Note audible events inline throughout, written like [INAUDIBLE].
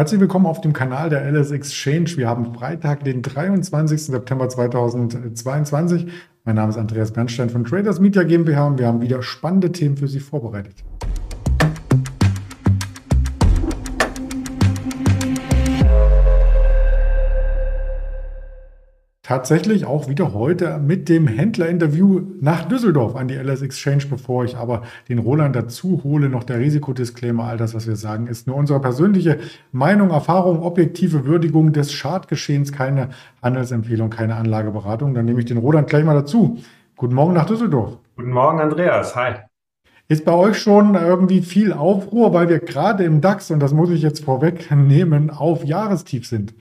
Herzlich willkommen auf dem Kanal der LS Exchange. Wir haben Freitag, den 23. September 2022. Mein Name ist Andreas Bernstein von Traders Media GmbH und wir haben wieder spannende Themen für Sie vorbereitet. Tatsächlich auch wieder heute mit dem Händlerinterview nach Düsseldorf an die LS Exchange, bevor ich aber den Roland dazu hole. Noch der Risikodisclaimer, all das, was wir sagen, ist nur unsere persönliche Meinung, Erfahrung, objektive Würdigung des Schadgeschehens, keine Handelsempfehlung, keine Anlageberatung. Dann nehme ich den Roland gleich mal dazu. Guten Morgen nach Düsseldorf. Guten Morgen, Andreas. Hi. Ist bei euch schon irgendwie viel Aufruhr, weil wir gerade im DAX, und das muss ich jetzt vorwegnehmen, auf Jahrestief sind?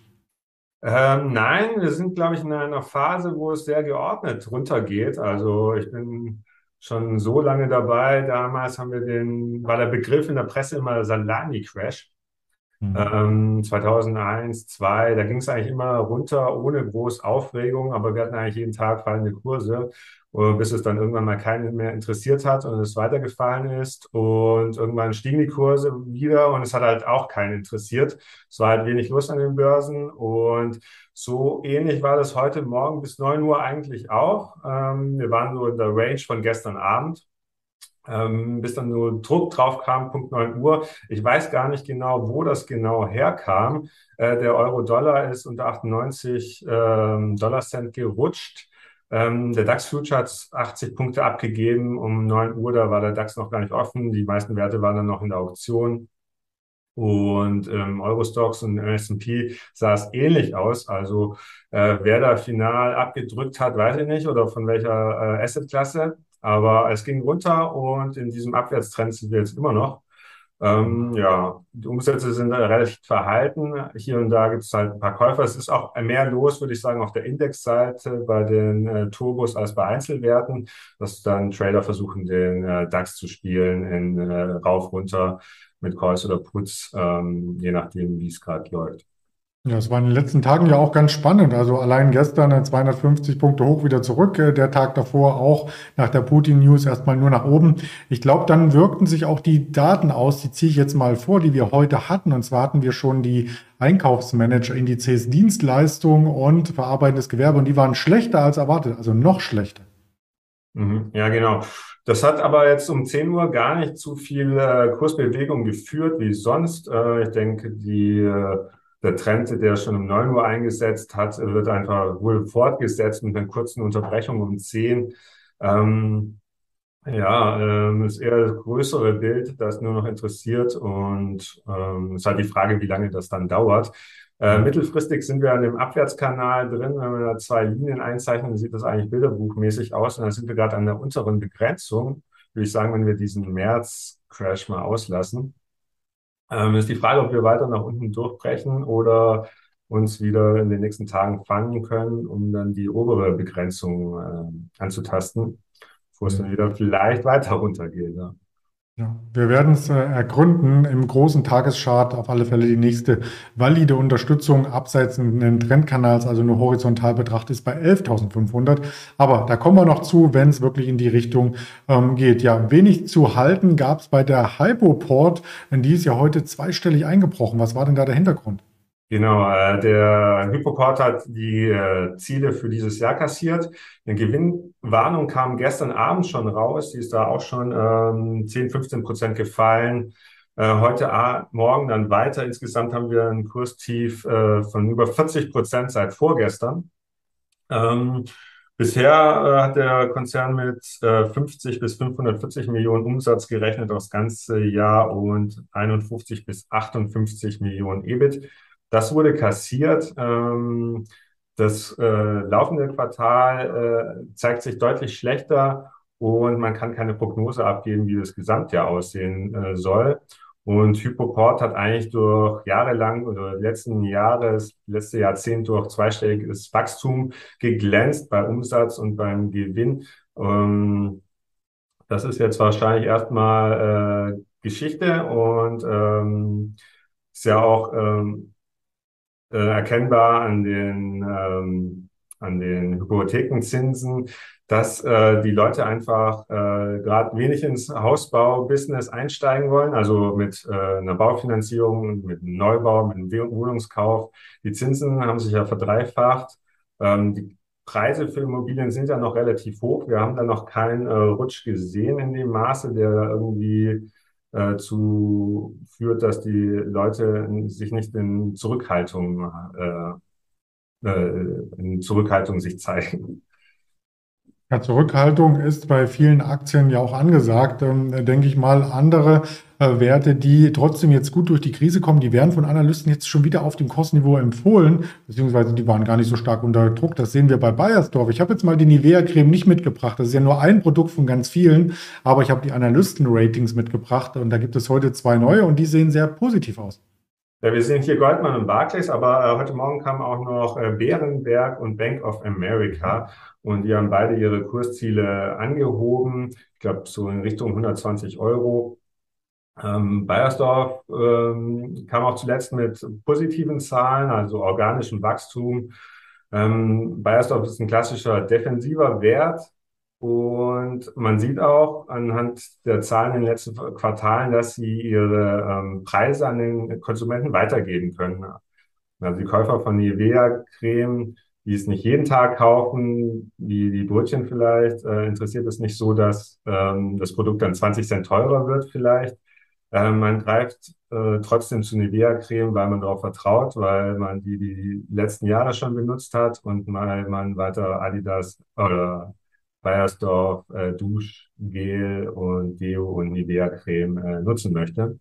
Ähm, nein, wir sind, glaube ich, in einer Phase, wo es sehr geordnet runtergeht. Also ich bin schon so lange dabei. Damals haben wir den, war der Begriff in der Presse immer Salami-Crash. Mhm. Ähm, 2001, 2002, da ging es eigentlich immer runter ohne groß Aufregung, aber wir hatten eigentlich jeden Tag fallende Kurse bis es dann irgendwann mal keinen mehr interessiert hat und es weitergefallen ist. Und irgendwann stiegen die Kurse wieder und es hat halt auch keinen interessiert. Es war halt wenig los an den Börsen und so ähnlich war das heute Morgen bis neun Uhr eigentlich auch. Ähm, wir waren so in der Range von gestern Abend. Ähm, bis dann nur Druck drauf kam, Punkt 9 Uhr. Ich weiß gar nicht genau, wo das genau herkam. Äh, der Euro-Dollar ist unter 98 ähm, Dollar Cent gerutscht. Ähm, der DAX Future hat 80 Punkte abgegeben. Um 9 Uhr, da war der DAX noch gar nicht offen. Die meisten Werte waren dann noch in der Auktion. Und ähm, Eurostox und S&P sah es ähnlich aus. Also äh, wer da final abgedrückt hat, weiß ich nicht, oder von welcher äh, Assetklasse. Aber es ging runter und in diesem Abwärtstrend sind wir jetzt immer noch. Ähm, ja, die Umsätze sind recht verhalten. Hier und da gibt es halt ein paar Käufer. Es ist auch mehr los, würde ich sagen, auf der Indexseite bei den äh, Turbos als bei Einzelwerten, dass dann Trader versuchen, den äh, DAX zu spielen in äh, rauf, runter mit Calls oder Puts, ähm, je nachdem, wie es gerade läuft. Ja, es war in den letzten Tagen ja auch ganz spannend. Also allein gestern 250 Punkte hoch wieder zurück. Äh, der Tag davor auch nach der Putin-News erstmal nur nach oben. Ich glaube, dann wirkten sich auch die Daten aus, die ziehe ich jetzt mal vor, die wir heute hatten. Und zwar hatten wir schon die Einkaufsmanager-Indizes Dienstleistung und verarbeitendes Gewerbe und die waren schlechter als erwartet, also noch schlechter. Mhm, ja, genau. Das hat aber jetzt um 10 Uhr gar nicht zu viel äh, Kursbewegung geführt wie sonst. Äh, ich denke, die äh, der Trend, der schon um 9 Uhr eingesetzt hat, wird einfach wohl fortgesetzt mit einer kurzen Unterbrechung um 10. Ähm, ja, ähm, ist eher das größere Bild, das nur noch interessiert und ähm, ist halt die Frage, wie lange das dann dauert. Äh, mittelfristig sind wir an dem Abwärtskanal drin. Wenn wir da zwei Linien einzeichnen, sieht das eigentlich bilderbuchmäßig aus. Und dann sind wir gerade an der unteren Begrenzung, würde ich sagen, wenn wir diesen März-Crash mal auslassen. Ähm, ist die Frage, ob wir weiter nach unten durchbrechen oder uns wieder in den nächsten Tagen fangen können, um dann die obere Begrenzung äh, anzutasten, bevor es dann mhm. wieder vielleicht weiter runtergeht. Ja. Ja, wir werden es äh, ergründen im großen Tageschart auf alle Fälle die nächste valide Unterstützung abseits des Trendkanals, also nur horizontal betrachtet, ist bei 11.500. Aber da kommen wir noch zu, wenn es wirklich in die Richtung ähm, geht. Ja, wenig zu halten gab es bei der Hypoport, denn die ist ja heute zweistellig eingebrochen. Was war denn da der Hintergrund? Genau, äh, der Hypoport hat die äh, Ziele für dieses Jahr kassiert. Eine Gewinnwarnung kam gestern Abend schon raus. Die ist da auch schon ähm, 10, 15 Prozent gefallen. Äh, heute morgen dann weiter. Insgesamt haben wir ein Kurstief äh, von über 40 Prozent seit vorgestern. Ähm, bisher äh, hat der Konzern mit äh, 50 bis 540 Millionen Umsatz gerechnet das ganze Jahr und 51 bis 58 Millionen EBIT. Das wurde kassiert. Ähm, das äh, laufende Quartal äh, zeigt sich deutlich schlechter und man kann keine Prognose abgeben, wie das Gesamtjahr aussehen äh, soll. Und Hypoport hat eigentlich durch jahrelang oder letzten Jahres, letzte Jahrzehnt durch zweistelliges Wachstum geglänzt bei Umsatz und beim Gewinn. Ähm, das ist jetzt wahrscheinlich erstmal äh, Geschichte und ähm, ist ja auch ähm, äh, erkennbar an den, ähm, an den Hypothekenzinsen, dass äh, die Leute einfach äh, gerade wenig ins Hausbau-Business einsteigen wollen, also mit äh, einer Baufinanzierung, mit einem Neubau, mit einem Wohnungskauf. Die Zinsen haben sich ja verdreifacht. Ähm, die Preise für Immobilien sind ja noch relativ hoch. Wir haben da noch keinen äh, Rutsch gesehen in dem Maße, der irgendwie äh, zu führt, dass die Leute sich nicht in Zurückhaltung äh, äh, in Zurückhaltung sich zeigen. Ja, Zurückhaltung ist bei vielen Aktien ja auch angesagt. Ähm, denke ich mal, andere Werte, die trotzdem jetzt gut durch die Krise kommen, die werden von Analysten jetzt schon wieder auf dem Kostenniveau empfohlen, beziehungsweise die waren gar nicht so stark unter Druck. Das sehen wir bei Bayersdorf. Ich habe jetzt mal die Nivea-Creme nicht mitgebracht. Das ist ja nur ein Produkt von ganz vielen, aber ich habe die Analysten-Ratings mitgebracht und da gibt es heute zwei neue und die sehen sehr positiv aus. Ja, wir sehen hier Goldman und Barclays, aber äh, heute Morgen kamen auch noch äh, Bärenberg und Bank of America und die haben beide ihre Kursziele angehoben. Ich glaube, so in Richtung 120 Euro. Ähm, Bayersdorf ähm, kam auch zuletzt mit positiven Zahlen, also organischem Wachstum. Ähm, Bayersdorf ist ein klassischer defensiver Wert, und man sieht auch anhand der Zahlen in den letzten Quartalen, dass sie ihre ähm, Preise an den Konsumenten weitergeben können. Also die Käufer von Nivea-Creme, die es nicht jeden Tag kaufen, wie die Brötchen vielleicht, äh, interessiert es nicht so, dass ähm, das Produkt dann 20 Cent teurer wird vielleicht. Äh, man greift äh, trotzdem zu Nivea-Creme, weil man darauf vertraut, weil man die die letzten Jahre schon benutzt hat und weil man weiter Adidas oder Bayersdorf äh, Duschgel und Deo und Nivea-Creme äh, nutzen möchte.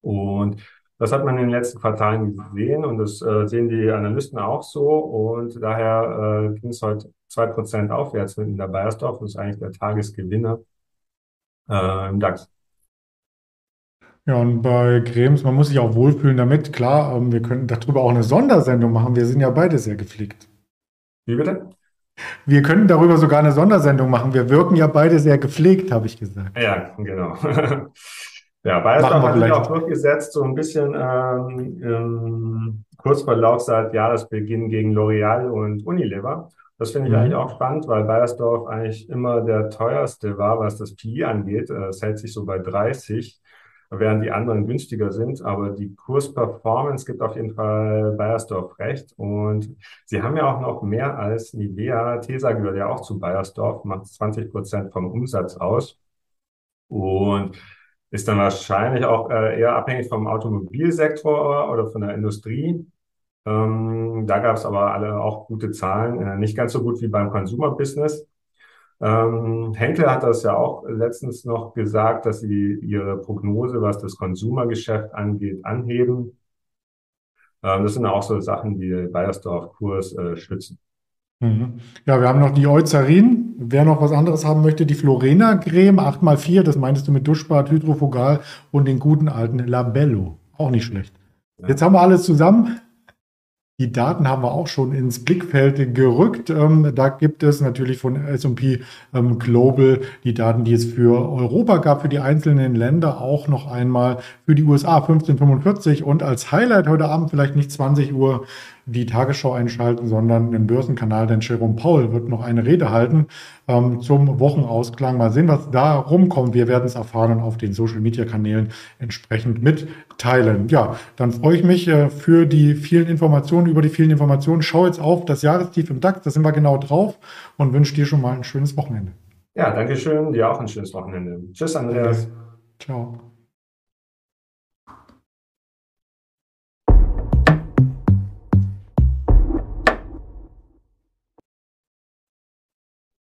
Und das hat man in den letzten Quartalen gesehen und das äh, sehen die Analysten auch so. Und daher äh, ging es heute zwei Prozent aufwärts mit der Bayersdorf. Das ist eigentlich der Tagesgewinner äh, im DAX. Ja, und bei Cremes, man muss sich auch wohlfühlen damit. Klar, ähm, wir könnten darüber auch eine Sondersendung machen. Wir sind ja beide sehr gepflegt. Wie bitte? Wir könnten darüber sogar eine Sondersendung machen. Wir wirken ja beide sehr gepflegt, habe ich gesagt. Ja, genau. [LAUGHS] ja, Bayersdorf hat sich auch durchgesetzt, so ein bisschen ähm, ähm, kurz vor Laufzeit Jahresbeginn gegen L'Oreal und Unilever. Das finde ich mhm. eigentlich auch spannend, weil Bayersdorf eigentlich immer der teuerste war, was das PI angeht. Es hält sich so bei 30 während die anderen günstiger sind. Aber die Kursperformance gibt auf jeden Fall Bayersdorf recht. Und sie haben ja auch noch mehr als Nivea. Tesa gehört ja auch zu Bayersdorf, macht 20 Prozent vom Umsatz aus. Und ist dann wahrscheinlich auch äh, eher abhängig vom Automobilsektor oder von der Industrie. Ähm, da gab es aber alle auch gute Zahlen, äh, nicht ganz so gut wie beim Consumer Business. Ähm, Henkel hat das ja auch letztens noch gesagt, dass sie ihre Prognose, was das Konsumergeschäft angeht, anheben. Ähm, das sind auch so Sachen, die Bayersdorf-Kurs äh, schützen. Mhm. Ja, wir haben noch die Eucerin. Wer noch was anderes haben möchte, die Florena-Creme 8x4, das meintest du mit Duschbad, Hydrofogal und den guten alten Labello. Auch nicht schlecht. Ja. Jetzt haben wir alles zusammen. Die Daten haben wir auch schon ins Blickfeld gerückt. Ähm, da gibt es natürlich von S&P ähm, Global die Daten, die es für Europa gab, für die einzelnen Länder auch noch einmal für die USA 1545 und als Highlight heute Abend vielleicht nicht 20 Uhr die Tagesschau einschalten, sondern den Börsenkanal, denn Jerome Paul wird noch eine Rede halten ähm, zum Wochenausklang. Mal sehen, was da rumkommt. Wir werden es erfahren und auf den Social-Media-Kanälen entsprechend mitteilen. Ja, dann freue ich mich äh, für die vielen Informationen, über die vielen Informationen. Schau jetzt auf das Jahrestief im DAX, da sind wir genau drauf und wünsche dir schon mal ein schönes Wochenende. Ja, danke schön. Dir auch ein schönes Wochenende. Tschüss, Andreas. Ciao.